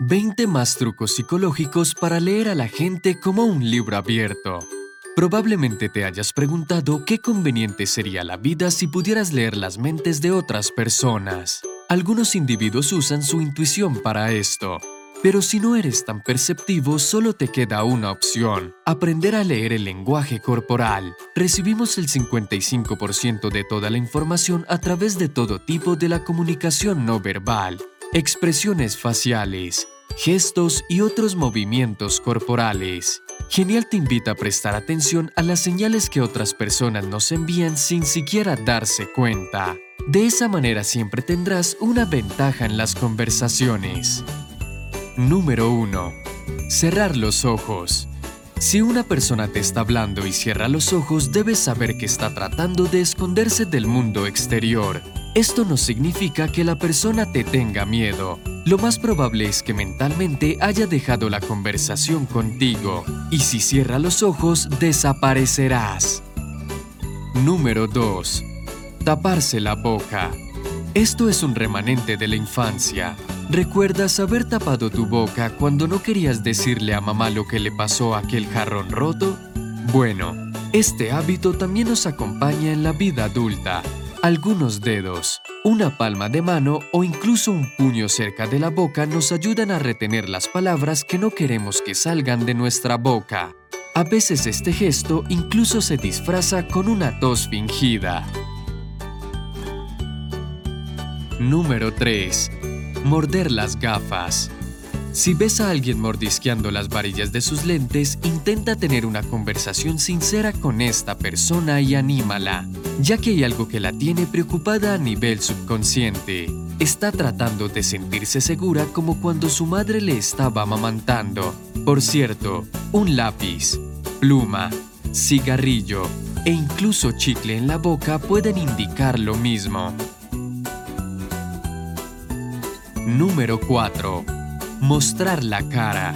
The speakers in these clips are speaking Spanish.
20 más trucos psicológicos para leer a la gente como un libro abierto. Probablemente te hayas preguntado qué conveniente sería la vida si pudieras leer las mentes de otras personas. Algunos individuos usan su intuición para esto. Pero si no eres tan perceptivo, solo te queda una opción, aprender a leer el lenguaje corporal. Recibimos el 55% de toda la información a través de todo tipo de la comunicación no verbal, expresiones faciales, gestos y otros movimientos corporales. Genial te invita a prestar atención a las señales que otras personas nos envían sin siquiera darse cuenta. De esa manera siempre tendrás una ventaja en las conversaciones. Número 1. Cerrar los ojos. Si una persona te está hablando y cierra los ojos, debes saber que está tratando de esconderse del mundo exterior. Esto no significa que la persona te tenga miedo. Lo más probable es que mentalmente haya dejado la conversación contigo, y si cierra los ojos, desaparecerás. Número 2. Taparse la boca. Esto es un remanente de la infancia. ¿Recuerdas haber tapado tu boca cuando no querías decirle a mamá lo que le pasó a aquel jarrón roto? Bueno, este hábito también nos acompaña en la vida adulta. Algunos dedos, una palma de mano o incluso un puño cerca de la boca nos ayudan a retener las palabras que no queremos que salgan de nuestra boca. A veces este gesto incluso se disfraza con una tos fingida. Número 3. Morder las gafas. Si ves a alguien mordisqueando las varillas de sus lentes, intenta tener una conversación sincera con esta persona y anímala, ya que hay algo que la tiene preocupada a nivel subconsciente. Está tratando de sentirse segura como cuando su madre le estaba amamantando. Por cierto, un lápiz, pluma, cigarrillo e incluso chicle en la boca pueden indicar lo mismo. Número 4. Mostrar la cara.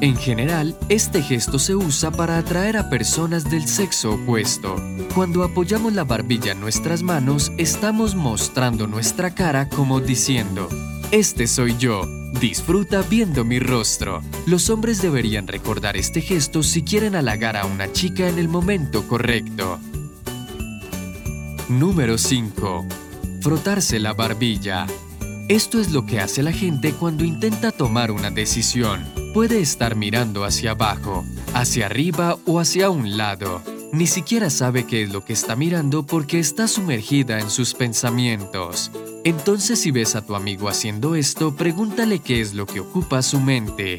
En general, este gesto se usa para atraer a personas del sexo opuesto. Cuando apoyamos la barbilla en nuestras manos, estamos mostrando nuestra cara como diciendo, Este soy yo, disfruta viendo mi rostro. Los hombres deberían recordar este gesto si quieren halagar a una chica en el momento correcto. Número 5. Frotarse la barbilla. Esto es lo que hace la gente cuando intenta tomar una decisión. Puede estar mirando hacia abajo, hacia arriba o hacia un lado. Ni siquiera sabe qué es lo que está mirando porque está sumergida en sus pensamientos. Entonces si ves a tu amigo haciendo esto, pregúntale qué es lo que ocupa su mente.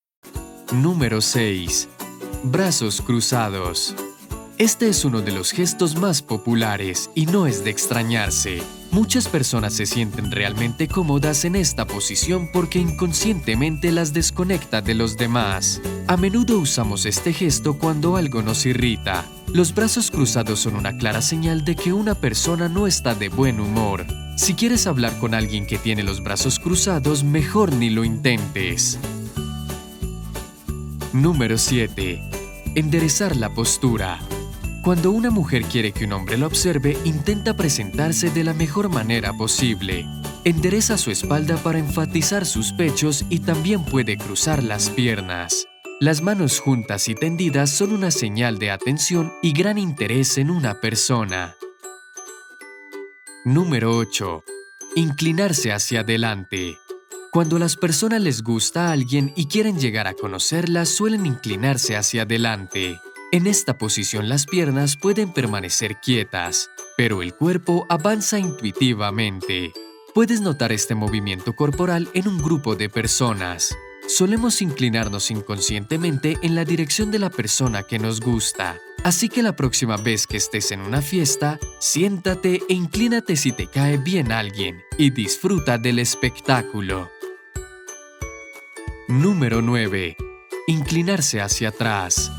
Número 6. Brazos cruzados. Este es uno de los gestos más populares y no es de extrañarse. Muchas personas se sienten realmente cómodas en esta posición porque inconscientemente las desconecta de los demás. A menudo usamos este gesto cuando algo nos irrita. Los brazos cruzados son una clara señal de que una persona no está de buen humor. Si quieres hablar con alguien que tiene los brazos cruzados, mejor ni lo intentes. Número 7. Enderezar la postura. Cuando una mujer quiere que un hombre la observe, intenta presentarse de la mejor manera posible. Endereza su espalda para enfatizar sus pechos y también puede cruzar las piernas. Las manos juntas y tendidas son una señal de atención y gran interés en una persona. Número 8. Inclinarse hacia adelante. Cuando las personas les gusta a alguien y quieren llegar a conocerla, suelen inclinarse hacia adelante. En esta posición las piernas pueden permanecer quietas, pero el cuerpo avanza intuitivamente. Puedes notar este movimiento corporal en un grupo de personas. Solemos inclinarnos inconscientemente en la dirección de la persona que nos gusta. Así que la próxima vez que estés en una fiesta, siéntate e inclínate si te cae bien alguien y disfruta del espectáculo. Número 9. Inclinarse hacia atrás.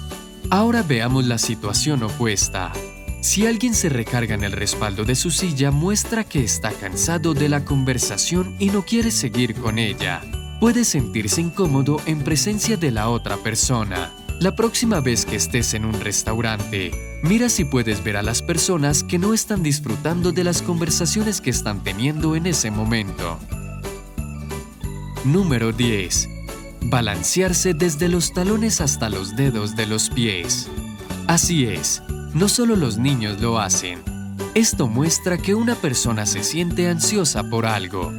Ahora veamos la situación opuesta. Si alguien se recarga en el respaldo de su silla, muestra que está cansado de la conversación y no quiere seguir con ella. Puede sentirse incómodo en presencia de la otra persona. La próxima vez que estés en un restaurante, mira si puedes ver a las personas que no están disfrutando de las conversaciones que están teniendo en ese momento. Número 10. Balancearse desde los talones hasta los dedos de los pies. Así es, no solo los niños lo hacen. Esto muestra que una persona se siente ansiosa por algo.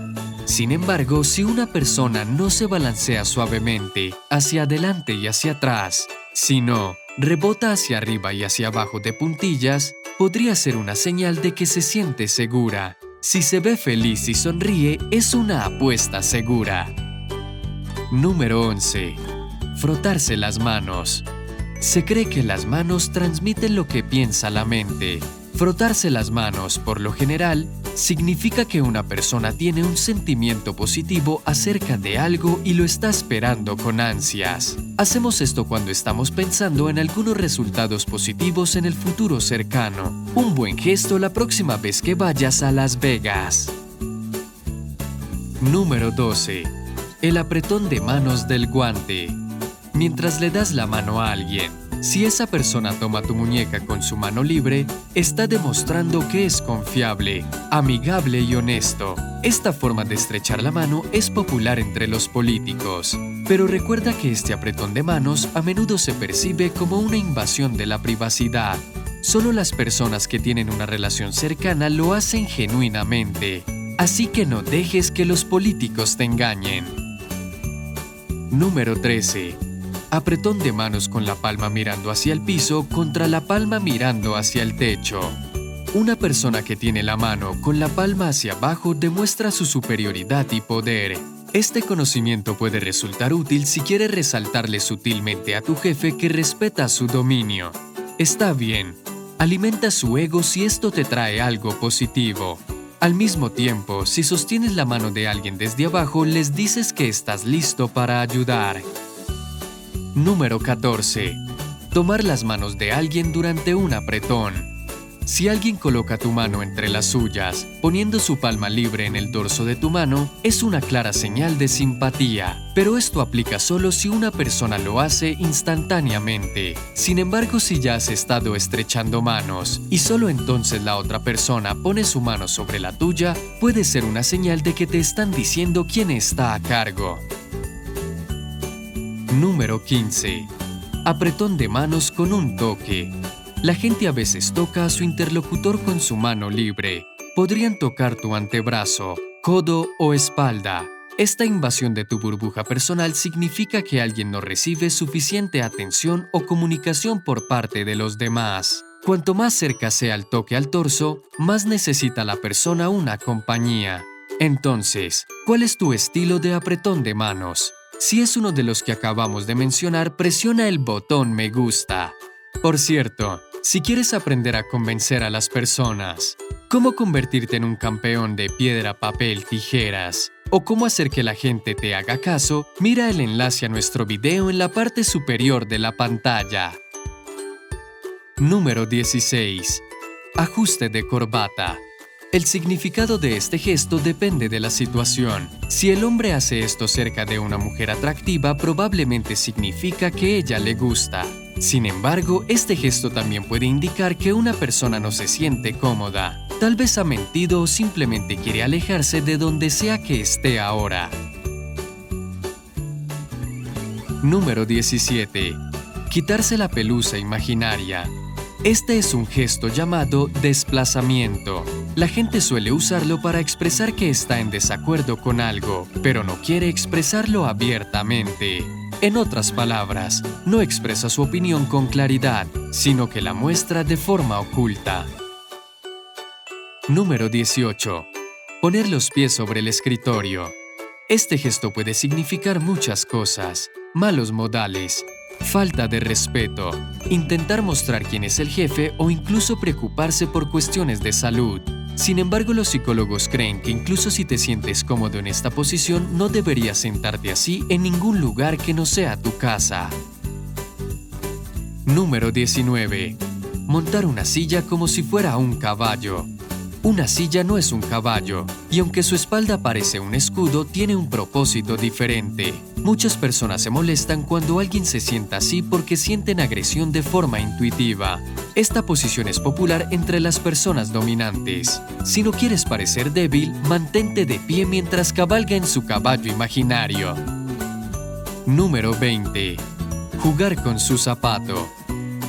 Sin embargo, si una persona no se balancea suavemente hacia adelante y hacia atrás, sino rebota hacia arriba y hacia abajo de puntillas, podría ser una señal de que se siente segura. Si se ve feliz y sonríe, es una apuesta segura. Número 11. Frotarse las manos. Se cree que las manos transmiten lo que piensa la mente. Frotarse las manos, por lo general, significa que una persona tiene un sentimiento positivo acerca de algo y lo está esperando con ansias. Hacemos esto cuando estamos pensando en algunos resultados positivos en el futuro cercano. Un buen gesto la próxima vez que vayas a Las Vegas. Número 12. El apretón de manos del guante. Mientras le das la mano a alguien, si esa persona toma tu muñeca con su mano libre, está demostrando que es confiable, amigable y honesto. Esta forma de estrechar la mano es popular entre los políticos, pero recuerda que este apretón de manos a menudo se percibe como una invasión de la privacidad. Solo las personas que tienen una relación cercana lo hacen genuinamente, así que no dejes que los políticos te engañen. Número 13 apretón de manos con la palma mirando hacia el piso contra la palma mirando hacia el techo. Una persona que tiene la mano con la palma hacia abajo demuestra su superioridad y poder. Este conocimiento puede resultar útil si quieres resaltarle sutilmente a tu jefe que respeta su dominio. Está bien, alimenta su ego si esto te trae algo positivo. Al mismo tiempo, si sostienes la mano de alguien desde abajo, les dices que estás listo para ayudar. Número 14. Tomar las manos de alguien durante un apretón. Si alguien coloca tu mano entre las suyas, poniendo su palma libre en el dorso de tu mano, es una clara señal de simpatía, pero esto aplica solo si una persona lo hace instantáneamente. Sin embargo, si ya has estado estrechando manos y solo entonces la otra persona pone su mano sobre la tuya, puede ser una señal de que te están diciendo quién está a cargo. Número 15. Apretón de manos con un toque. La gente a veces toca a su interlocutor con su mano libre. Podrían tocar tu antebrazo, codo o espalda. Esta invasión de tu burbuja personal significa que alguien no recibe suficiente atención o comunicación por parte de los demás. Cuanto más cerca sea el toque al torso, más necesita la persona una compañía. Entonces, ¿cuál es tu estilo de apretón de manos? Si es uno de los que acabamos de mencionar, presiona el botón me gusta. Por cierto, si quieres aprender a convencer a las personas, cómo convertirte en un campeón de piedra, papel, tijeras, o cómo hacer que la gente te haga caso, mira el enlace a nuestro video en la parte superior de la pantalla. Número 16. Ajuste de corbata. El significado de este gesto depende de la situación. Si el hombre hace esto cerca de una mujer atractiva, probablemente significa que ella le gusta. Sin embargo, este gesto también puede indicar que una persona no se siente cómoda. Tal vez ha mentido o simplemente quiere alejarse de donde sea que esté ahora. Número 17. Quitarse la pelusa imaginaria. Este es un gesto llamado desplazamiento. La gente suele usarlo para expresar que está en desacuerdo con algo, pero no quiere expresarlo abiertamente. En otras palabras, no expresa su opinión con claridad, sino que la muestra de forma oculta. Número 18. Poner los pies sobre el escritorio. Este gesto puede significar muchas cosas. Malos modales, falta de respeto, intentar mostrar quién es el jefe o incluso preocuparse por cuestiones de salud. Sin embargo, los psicólogos creen que incluso si te sientes cómodo en esta posición, no deberías sentarte así en ningún lugar que no sea tu casa. Número 19. Montar una silla como si fuera un caballo. Una silla no es un caballo, y aunque su espalda parece un escudo, tiene un propósito diferente. Muchas personas se molestan cuando alguien se sienta así porque sienten agresión de forma intuitiva. Esta posición es popular entre las personas dominantes. Si no quieres parecer débil, mantente de pie mientras cabalga en su caballo imaginario. Número 20. Jugar con su zapato.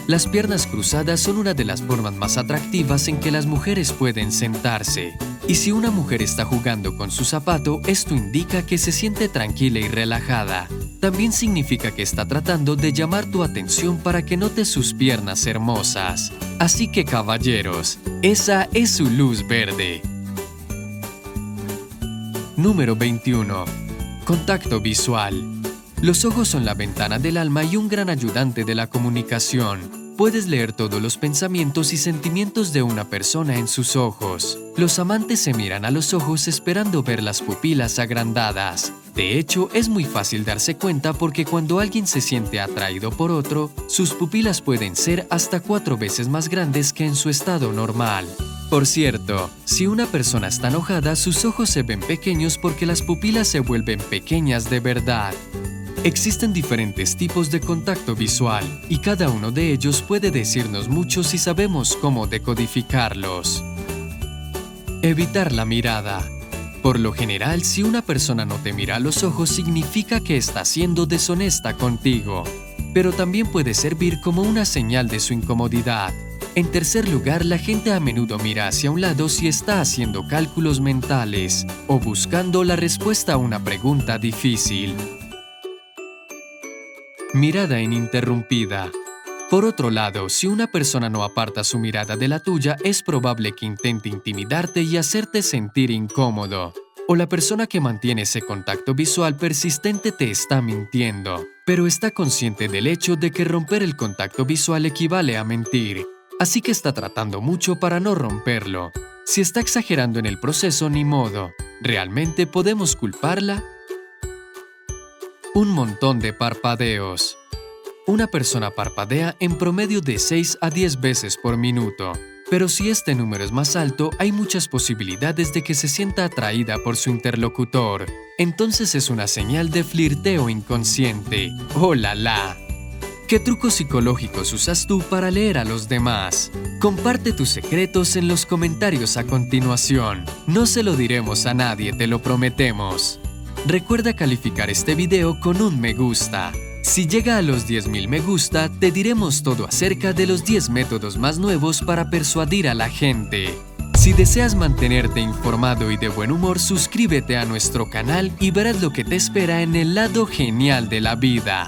Las piernas cruzadas son una de las formas más atractivas en que las mujeres pueden sentarse. Y si una mujer está jugando con su zapato, esto indica que se siente tranquila y relajada. También significa que está tratando de llamar tu atención para que notes sus piernas hermosas. Así que caballeros, esa es su luz verde. Número 21. Contacto visual. Los ojos son la ventana del alma y un gran ayudante de la comunicación. Puedes leer todos los pensamientos y sentimientos de una persona en sus ojos. Los amantes se miran a los ojos esperando ver las pupilas agrandadas. De hecho, es muy fácil darse cuenta porque cuando alguien se siente atraído por otro, sus pupilas pueden ser hasta cuatro veces más grandes que en su estado normal. Por cierto, si una persona está enojada, sus ojos se ven pequeños porque las pupilas se vuelven pequeñas de verdad. Existen diferentes tipos de contacto visual y cada uno de ellos puede decirnos mucho si sabemos cómo decodificarlos. Evitar la mirada. Por lo general, si una persona no te mira a los ojos significa que está siendo deshonesta contigo, pero también puede servir como una señal de su incomodidad. En tercer lugar, la gente a menudo mira hacia un lado si está haciendo cálculos mentales o buscando la respuesta a una pregunta difícil. Mirada ininterrumpida. Por otro lado, si una persona no aparta su mirada de la tuya, es probable que intente intimidarte y hacerte sentir incómodo. O la persona que mantiene ese contacto visual persistente te está mintiendo, pero está consciente del hecho de que romper el contacto visual equivale a mentir, así que está tratando mucho para no romperlo. Si está exagerando en el proceso, ni modo. ¿Realmente podemos culparla? Un montón de parpadeos. Una persona parpadea en promedio de 6 a 10 veces por minuto, pero si este número es más alto, hay muchas posibilidades de que se sienta atraída por su interlocutor. Entonces es una señal de flirteo inconsciente. ¡Oh la la! ¿Qué trucos psicológicos usas tú para leer a los demás? Comparte tus secretos en los comentarios a continuación. No se lo diremos a nadie, te lo prometemos. Recuerda calificar este video con un me gusta. Si llega a los 10.000 me gusta, te diremos todo acerca de los 10 métodos más nuevos para persuadir a la gente. Si deseas mantenerte informado y de buen humor, suscríbete a nuestro canal y verás lo que te espera en el lado genial de la vida.